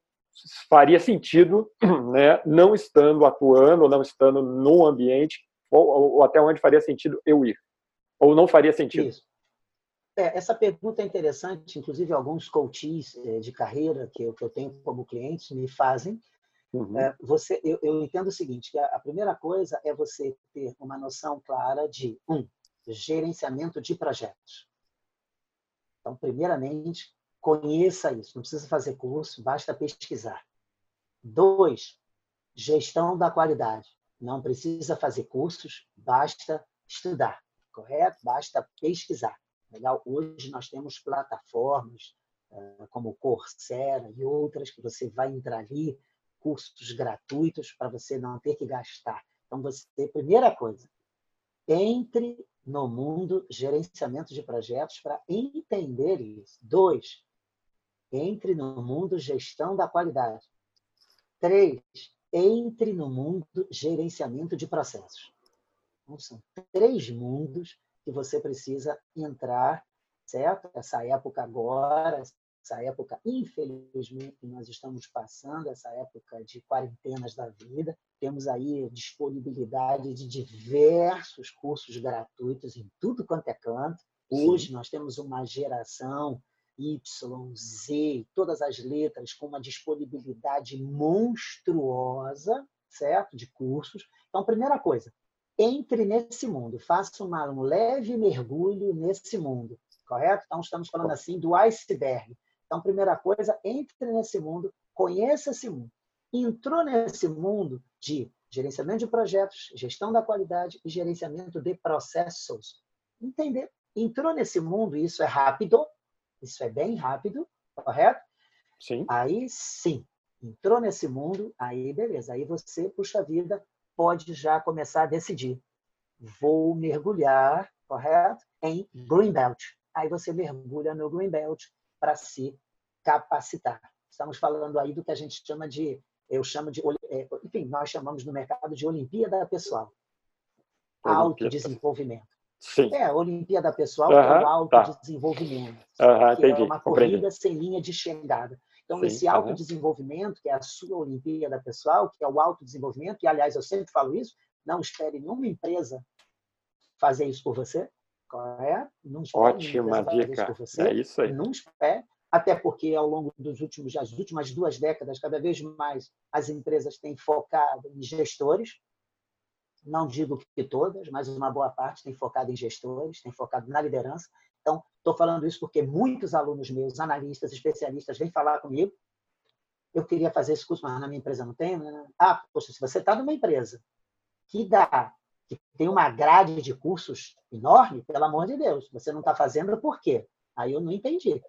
faria sentido, (clears throat) né, não estando atuando, ou não estando no ambiente, ou, ou, até onde faria sentido eu ir, ou não faria sentido. Isso. É, essa pergunta é interessante, inclusive alguns coaches eh, de carreira que eu, que eu tenho como clientes me fazem, Uhum. É, você, eu, eu, entendo o seguinte, que a, a, primeira coisa é você ter uma noção clara de, um, gerenciamento de projetos. Então, primeiramente, conheça isso. Não precisa fazer curso, basta pesquisar. Dois, gestão da qualidade. Não precisa fazer cursos, basta estudar, correto? Basta pesquisar. Legal? Hoje nós temos plataformas eh, como o Coursera e outras que você vai entrar ali, cursos gratuitos para você não ter que gastar. Então, você, primeira coisa, entre no mundo gerenciamento de projetos para entender isso. Dois, entre no mundo gestão da qualidade. Três, entre no mundo gerenciamento de processos. Então, são três mundos que você precisa entrar, certo? Essa época agora, essa época, infelizmente, que nós estamos passando, essa época de quarentenas da vida. Temos aí disponibilidade de diversos cursos gratuitos em tudo quanto é canto. Hoje Sim. nós temos uma geração Y, Z, todas as letras com uma disponibilidade monstruosa, certo? De cursos. Então, primeira coisa, entre nesse mundo, faça uma, um leve mergulho nesse mundo, correto? Então, estamos falando assim do iceberg. Então, primeira coisa, entre nesse mundo, conheça esse mundo. Entrou nesse mundo de gerenciamento de projetos, gestão da qualidade e gerenciamento de processos. Entender? Entrou nesse mundo, isso é rápido, isso é bem rápido, correto? Sim. Aí sim, entrou nesse mundo, aí beleza. Aí você, puxa vida, pode já começar a decidir. Vou mergulhar, correto? Em Greenbelt. Aí você mergulha no Greenbelt para se capacitar. Estamos falando aí do que a gente chama de, eu chamo de, é, enfim, nós chamamos no mercado de Olimpíada Pessoal. Autodesenvolvimento. Sim. É, Olimpíada Pessoal uhum, é o autodesenvolvimento. Tá. que é uma corrida sem linha de chegada. Então, Sim, esse autodesenvolvimento, que é a sua Olimpíada Pessoal, que é o autodesenvolvimento, e, aliás, eu sempre falo isso, não espere nenhuma empresa fazer isso por você, correto? Não Ótima dica. É isso aí. Não espere, até porque ao longo dos últimos, das últimas duas décadas, cada vez mais as empresas têm focado em gestores. Não digo que todas, mas uma boa parte tem focado em gestores, tem focado na liderança. Então, estou falando isso porque muitos alunos meus, analistas, especialistas, vêm falar comigo eu queria fazer esse curso, mas na minha empresa não tem. Né? Ah, poxa, se você está numa empresa que dá, que tem uma grade de cursos enorme, pelo amor de Deus, você não está fazendo por quê? Aí eu não entendi.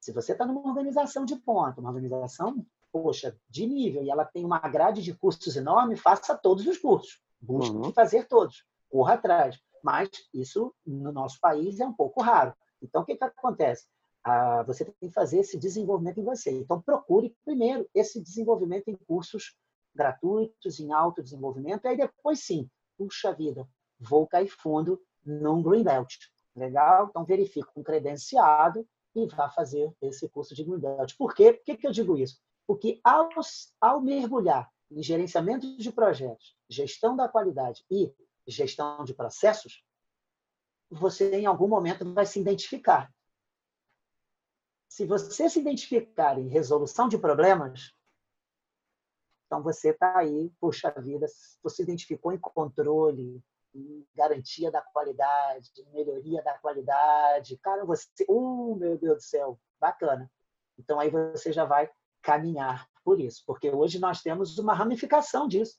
Se você está numa organização de ponta, uma organização, poxa, de nível, e ela tem uma grade de cursos enorme, faça todos os cursos. Busque uhum. fazer todos. Corra atrás. Mas isso, no nosso país, é um pouco raro. Então, o que, que acontece? Ah, você tem que fazer esse desenvolvimento em você. Então, procure primeiro esse desenvolvimento em cursos gratuitos, em autodesenvolvimento, e aí depois sim, puxa vida, vou cair fundo num Greenbelt. Legal? Então, verifique um credenciado e vá fazer esse curso de Greenbelt. Por quê? Por que, que eu digo isso? Porque ao, ao mergulhar em gerenciamento de projetos, gestão da qualidade e gestão de processos, você em algum momento vai se identificar. Se você se identificar em resolução de problemas, então você está aí, puxa vida, você se identificou em controle, em garantia da qualidade, em melhoria da qualidade. Cara, você, uh, meu Deus do céu, bacana. Então aí você já vai caminhar por isso, porque hoje nós temos uma ramificação disso.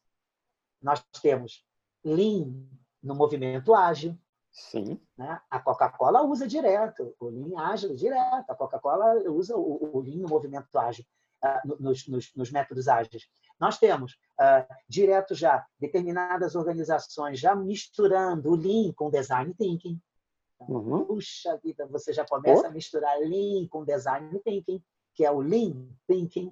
Nós temos Lean no movimento ágil. Sim. Né? A Coca-Cola usa direto, o Lean ágil direto. A Coca-Cola usa o, o Lean no movimento ágil, uh, nos, nos, nos, métodos ágeis. Nós temos uh, direto já determinadas organizações já misturando o Lean com Design Thinking. Uhum. Puxa vida, você já começa oh. a misturar Lean com Design Thinking, que é o Lean Thinking.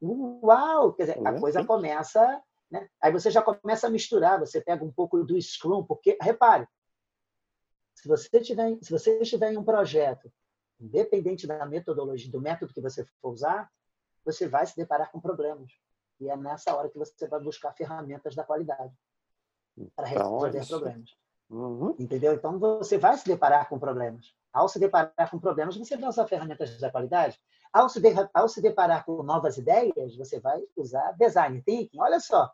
Uau! Quer dizer, uhum. a coisa começa né? Aí você já começa a misturar, você pega um pouco do Scrum, porque, repare, se você tiver, se você estiver em um projeto, independente da metodologia, do método que você for usar, você vai se deparar com problemas. E é nessa hora que você vai buscar ferramentas da qualidade para então, resolver então, problemas. Uhum. Entendeu? Então você vai se deparar com problemas. Ao se deparar com problemas, você vai usar ferramentas da qualidade. Ao se, de, ao se deparar com novas ideias, você vai usar design thinking. Olha só,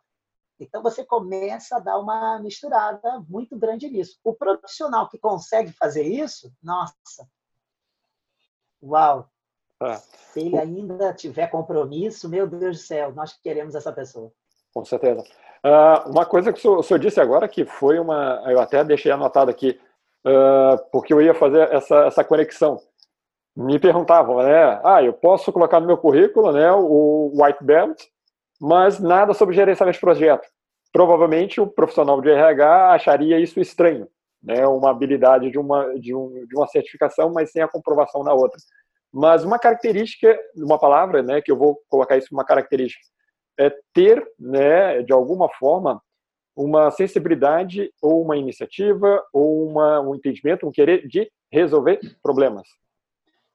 então você começa a dar uma misturada muito grande nisso. O profissional que consegue fazer isso, nossa, uau! Ah. Se ele ainda tiver compromisso, meu Deus do céu, nós queremos essa pessoa. Com certeza. Uh, uma coisa que o senhor, o senhor, disse agora que foi uma, eu até deixei anotado aqui, uh, porque eu ia fazer essa, essa conexão. Me perguntavam, né? Ah, eu posso colocar no meu currículo, né, o white belt mas nada sobre gerenciamento de projeto. Provavelmente o profissional de RH acharia isso estranho, né? uma habilidade de uma, de, um, de uma certificação, mas sem a comprovação na outra. Mas uma característica, uma palavra, né, que eu vou colocar isso uma característica, é ter, né, de alguma forma, uma sensibilidade ou uma iniciativa ou uma, um entendimento, um querer de resolver problemas.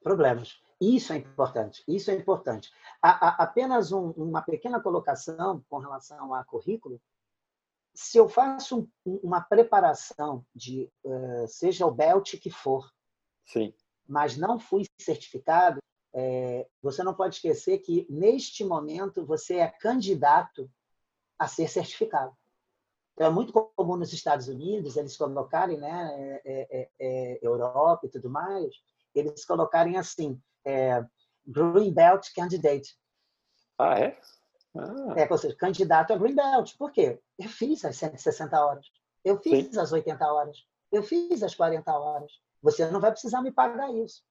Problemas. Isso é importante, isso é importante. A, a, apenas um, uma pequena colocação com relação a currículo. Se eu faço um, uma preparação de, uh, seja o BELT que for, Sim. mas não fui certificado, é, você não pode esquecer que, neste momento, você é candidato a ser certificado. Então, é muito comum nos Estados Unidos eles colocarem, né, é, é, Europa e tudo mais, eles colocarem assim, é, Green Belt Candidate. Ah, é? Ah. É, ou seja, candidato a Green Belt. Por quê? Eu fiz as 160 horas. Eu fiz Sim. as 80 horas. Eu fiz as 40 horas. Você não vai precisar me pagar isso.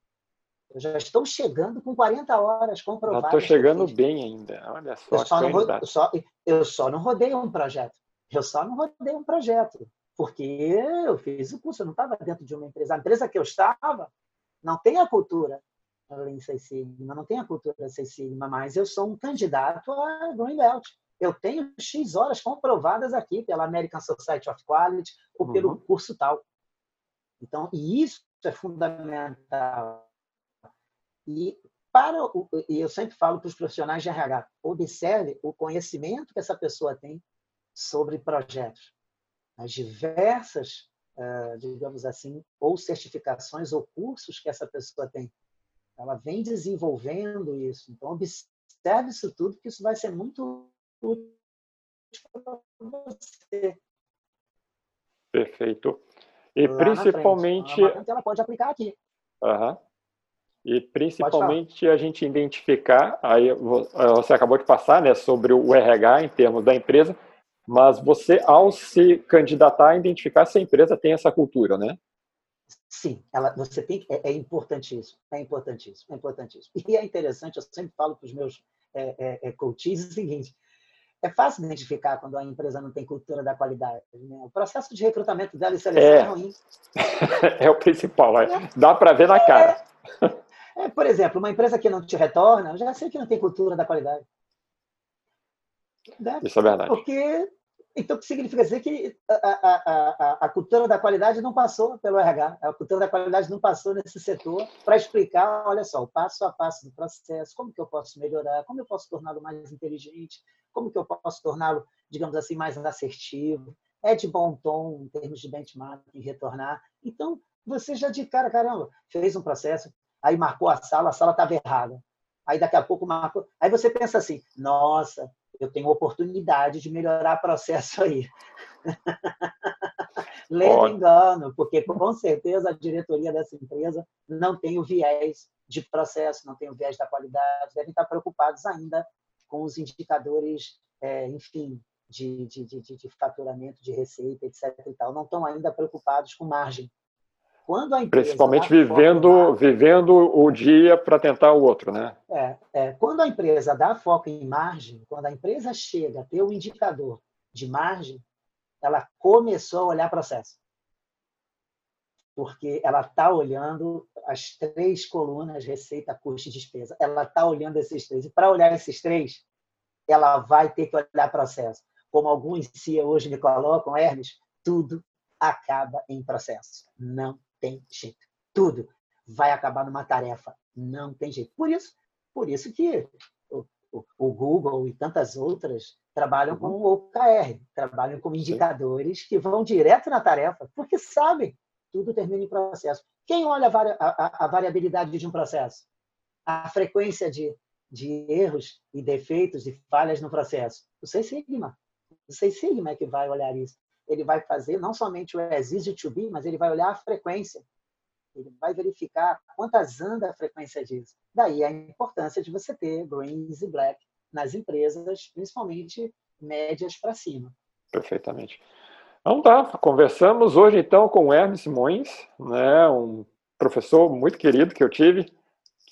Eu já estou chegando com 40 horas comprovadas. Estou chegando bem ainda. Olha só. Eu só, não, eu, só, eu só não rodei um projeto. Eu só não rodei um projeto. Porque eu fiz o curso, eu não estava dentro de uma empresa. A empresa que eu estava não tem a cultura em Seis Sigma, não tenho a cultura Seis Sigma, mas eu sou um candidato a Green Belt. Eu tenho X horas comprovadas aqui pela American Society of Quality ou uhum. pelo curso tal. Então, e isso é fundamental. E para o, e eu sempre falo para os profissionais de RH, observe o conhecimento que essa pessoa tem sobre projetos. As diversas, digamos assim, ou certificações ou cursos que essa pessoa tem ela vem desenvolvendo isso. Então, observe isso tudo, que isso vai ser muito útil para você. Perfeito. E Lá principalmente. Ela pode aplicar aqui. Uhum. E principalmente a gente identificar, aí você acabou de passar né, sobre o RH em termos da empresa, mas você, ao se candidatar, identificar se a empresa tem essa cultura, né? Sim, ela, você tem, é, é importantíssimo, é importantíssimo, é importantíssimo. E é interessante, eu sempre falo para os meus é, é, é, coaches o seguinte, é fácil identificar quando a empresa não tem cultura da qualidade. Né? O processo de recrutamento dela e seleção é, é ruim. (laughs) é o principal, é. dá para ver na cara. (laughs) É, por exemplo, uma empresa que não te retorna, eu já sei que não tem cultura da qualidade. Né? Isso é verdade. Porque então, o que significa dizer que a, a, a, a, cultura da qualidade não passou pelo RH, a cultura da qualidade não passou nesse setor para explicar, olha só, o passo a passo do processo, como que eu posso melhorar, como eu posso torná-lo mais inteligente, como que eu posso torná-lo, digamos assim, mais assertivo, é de bom tom em termos de benchmarking, retornar. Então, você já de cara, caramba, fez um processo, aí marcou a sala, a sala estava errada. Aí daqui a pouco marcou. Aí você pensa assim, nossa, eu tenho oportunidade de melhorar o processo aí. (laughs) Lendo engano, porque com certeza a diretoria dessa empresa não tem o viés de processo, não tem o viés da qualidade, devem estar preocupados ainda com os indicadores, é, enfim, de, de, de, de, faturamento, de receita, etc. E tal. Não estão ainda preocupados com margem. Quando a empresa Principalmente vivendo, vivendo o dia para tentar o outro, né? É, é, quando a empresa dá foco em margem, quando a empresa chega a ter o um indicador de margem, ela começou a olhar processo. Porque ela está olhando as três colunas, receita, custo e despesa. Ela está olhando esses três. E para olhar esses três, ela vai ter que olhar processo. Como alguns CEOs me colocam, Hermes, tudo acaba em processo. Não tem jeito. Tudo vai acabar numa tarefa. Não tem jeito. Por isso, por isso que o, o, o Google e tantas outras trabalham com o OKR, trabalham com indicadores que vão direto na tarefa, porque sabem, tudo termina em processo. Quem olha a variabilidade de um processo? A frequência de, de erros e defeitos e falhas no processo? O Seis Sigma. O Seis Sigma é que vai olhar isso ele vai fazer não somente o as easy to be, mas ele vai olhar a frequência. Ele vai verificar quantas anda a frequência disso. Daí a importância de você ter greens e black nas empresas, principalmente médias para cima. Perfeitamente. Então tá, conversamos hoje então com Hermes Simões, né, um professor muito querido que eu tive,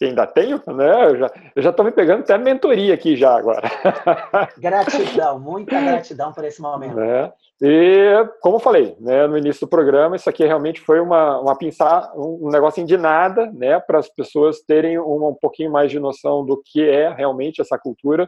que ainda tenho, né? Eu já, eu já tô me pegando até mentoria aqui já agora. (laughs) Gratidão, muita gratidão por esse momento. É. E, como eu falei, né, no início do programa, isso aqui realmente foi uma, uma pensar, um negocinho de nada, né, para as pessoas terem um, um pouquinho mais de noção do que é realmente essa cultura,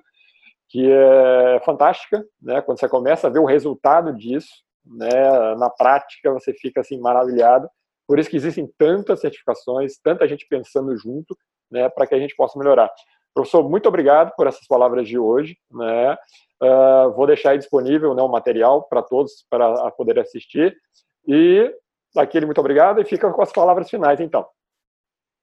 que é fantástica, né, quando você começa a ver o resultado disso, né, na prática, você fica assim maravilhado. Por isso que existem tantas certificações, tanta gente pensando junto, né, para que a gente possa melhorar. Professor, muito obrigado por essas palavras de hoje. Né? Uh, vou deixar disponível né, o material para todos para poder assistir. E aquele muito obrigado e fica com as palavras finais, então.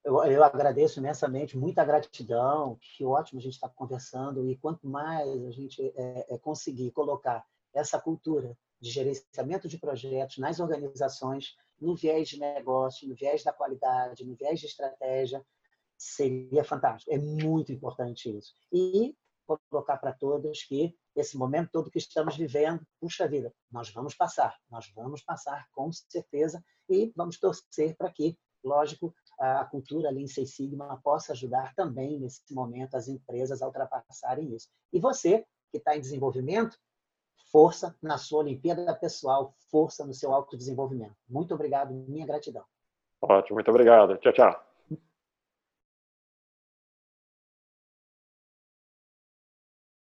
Eu, eu agradeço imensamente, muita gratidão. Que ótimo a gente estar conversando. E quanto mais a gente é, é, conseguir colocar essa cultura de gerenciamento de projetos nas organizações, no viés de negócio, no viés da qualidade, no viés de estratégia, seria fantástico. É muito importante isso. E colocar para todos que esse momento todo que estamos vivendo, puxa vida, nós vamos passar, nós vamos passar com certeza e vamos torcer para que, lógico, a cultura Lean Six Sigma possa ajudar também nesse momento as empresas a ultrapassarem isso. E você que está em desenvolvimento, força na sua Olimpíada pessoal, força no seu autodesenvolvimento. Muito obrigado, minha gratidão. Ótimo, muito obrigado. Tchau, tchau.